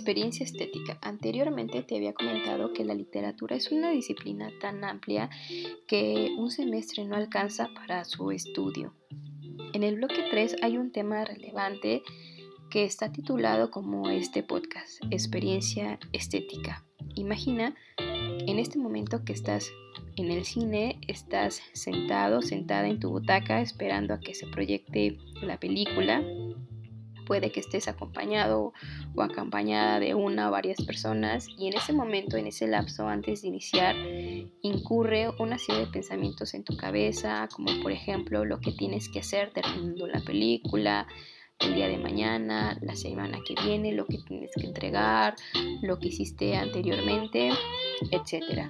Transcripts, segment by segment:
Experiencia estética. Anteriormente te había comentado que la literatura es una disciplina tan amplia que un semestre no alcanza para su estudio. En el bloque 3 hay un tema relevante que está titulado como este podcast, Experiencia estética. Imagina en este momento que estás en el cine, estás sentado, sentada en tu butaca esperando a que se proyecte la película puede que estés acompañado o acompañada de una o varias personas y en ese momento, en ese lapso antes de iniciar, incurre una serie de pensamientos en tu cabeza, como por ejemplo lo que tienes que hacer terminando la película, el día de mañana, la semana que viene, lo que tienes que entregar, lo que hiciste anteriormente, etc.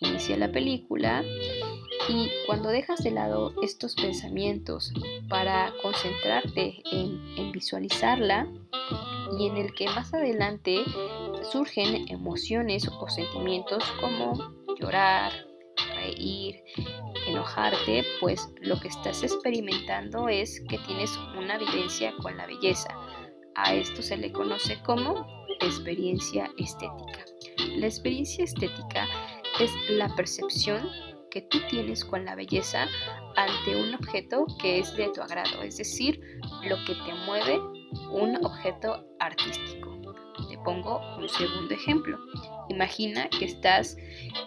Inicia la película y cuando dejas de lado estos pensamientos para concentrarte en, visualizarla y en el que más adelante surgen emociones o sentimientos como llorar, reír, enojarte, pues lo que estás experimentando es que tienes una vivencia con la belleza. A esto se le conoce como experiencia estética. La experiencia estética es la percepción que tú tienes con la belleza ante un objeto que es de tu agrado, es decir, lo que te mueve un objeto artístico. Te pongo un segundo ejemplo. Imagina que estás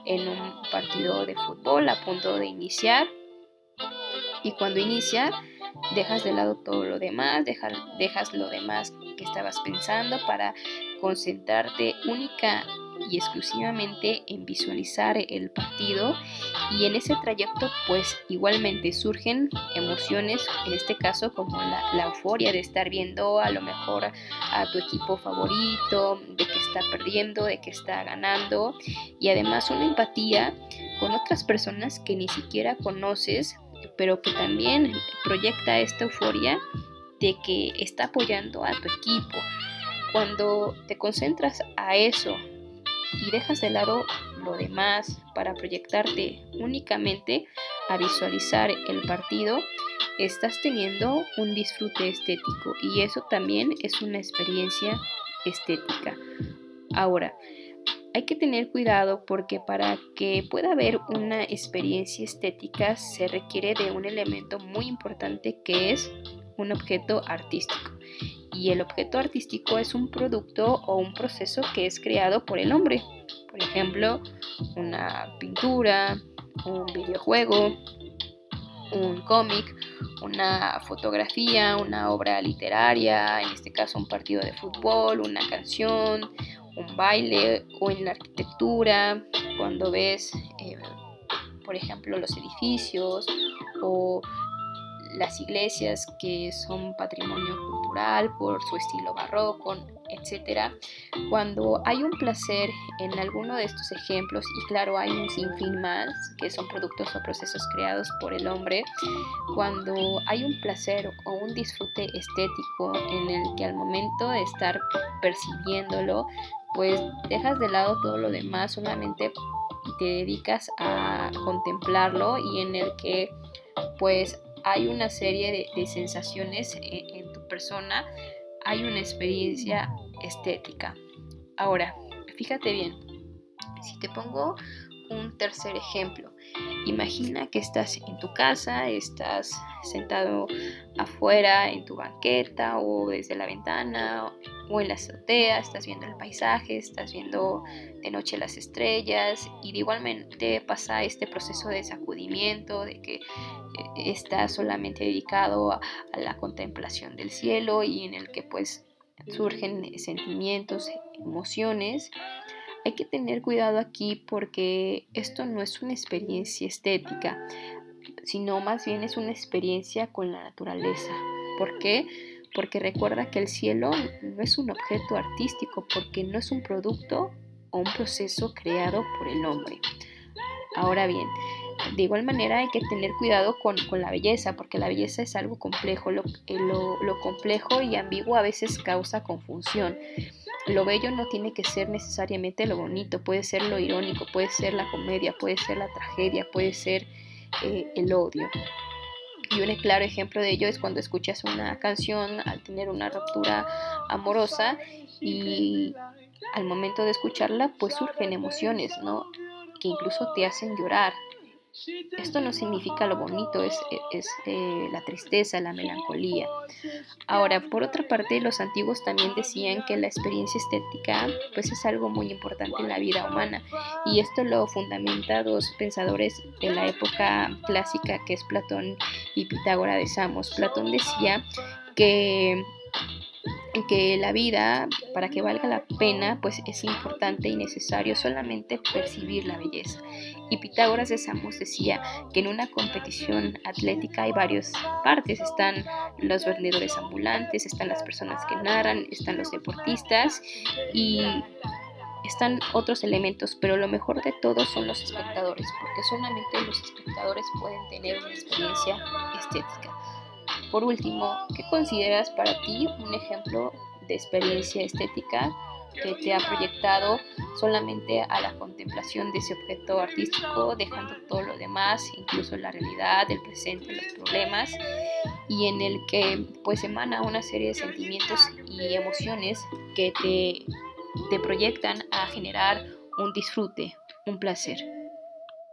en un partido de fútbol a punto de iniciar y cuando inicia dejas de lado todo lo demás, dejas, dejas lo demás que estabas pensando para concentrarte única y exclusivamente en visualizar el partido y en ese trayecto pues igualmente surgen emociones, en este caso como la, euforia de estar viendo a lo mejor a tu equipo favorito, de que está perdiendo, de que está ganando y además una empatía con otras personas que ni siquiera conoces pero que también proyecta esta euforia de que está apoyando a tu equipo. Cuando te concentras a eso y dejas de lado lo demás para proyectarte únicamente a visualizar el partido, estás teniendo un disfrute estético y eso también es una experiencia estética. Ahora, hay que tener cuidado porque para que pueda haber una experiencia estética se requiere de un elemento muy importante que es un objeto artístico y el objeto artístico es un producto o un proceso que es creado por el hombre. Por ejemplo, una pintura, un videojuego, un cómic, una fotografía, una obra literaria, en este caso un partido de fútbol, una canción, un baile o en la arquitectura, cuando ves, eh, por ejemplo, los edificios o las iglesias que son patrimonio cultural por su estilo barroco, etc. Cuando hay un placer en alguno de estos ejemplos, y claro, hay un sinfín más que son productos o procesos creados por el hombre, cuando hay un placer o un disfrute estético en el que al momento de estar percibiéndolo, pues dejas de lado todo lo demás solamente y te dedicas a contemplarlo y en el que pues hay una serie de, sensaciones en, en, tu persona, hay una experiencia estética. Ahora, fíjate bien, si te pongo un tercer ejemplo, imagina que estás en tu casa, estás sentado afuera en tu banqueta o desde la ventana o en la azotea, estás viendo el paisaje, estás viendo de noche las estrellas y de igualmente pasa este proceso de sacudimiento, de que eh, estás solamente dedicado a, a la contemplación del cielo y en el que pues surgen sentimientos, emociones. Hay que tener cuidado aquí porque esto no es una experiencia estética, sino más bien es una experiencia con la naturaleza. ¿Por qué? Porque recuerda que el cielo no es un objeto artístico, porque no es un producto o un proceso creado por el hombre. Ahora bien, de igual manera hay que tener cuidado con, la belleza, porque la belleza es algo complejo. Lo, eh, lo, complejo y ambiguo a veces causa confusión. Lo bello no tiene que ser necesariamente lo bonito, puede ser lo irónico, puede ser la comedia, puede ser la tragedia, puede ser eh, el odio. Y un claro ejemplo de ello es cuando escuchas una canción al tener una ruptura amorosa y al momento de escucharla pues surgen emociones, ¿no? Que incluso te hacen llorar, esto no significa lo bonito, es, eh, la tristeza, la melancolía. Ahora, por otra parte, los antiguos también decían que la experiencia estética pues es algo muy importante en la vida humana y esto lo fundamenta dos pensadores de la época clásica que es Platón y Pitágora de Samos. Platón decía que que la vida, para que valga la pena, pues es importante y necesario solamente percibir la belleza. Y Pitágoras de Samos decía que en una competición atlética hay varias partes, están los vendedores ambulantes, están las personas que narran, están los deportistas y están otros elementos, pero lo mejor de todo son los espectadores, porque solamente los espectadores pueden tener una experiencia estética. Por último, ¿qué consideras para ti un ejemplo de experiencia estética que te ha proyectado solamente a la contemplación de ese objeto artístico, dejando todo lo demás, incluso la realidad, el presente, los problemas, y en el que pues emana una serie de sentimientos y emociones que te, te proyectan a generar un disfrute, un placer.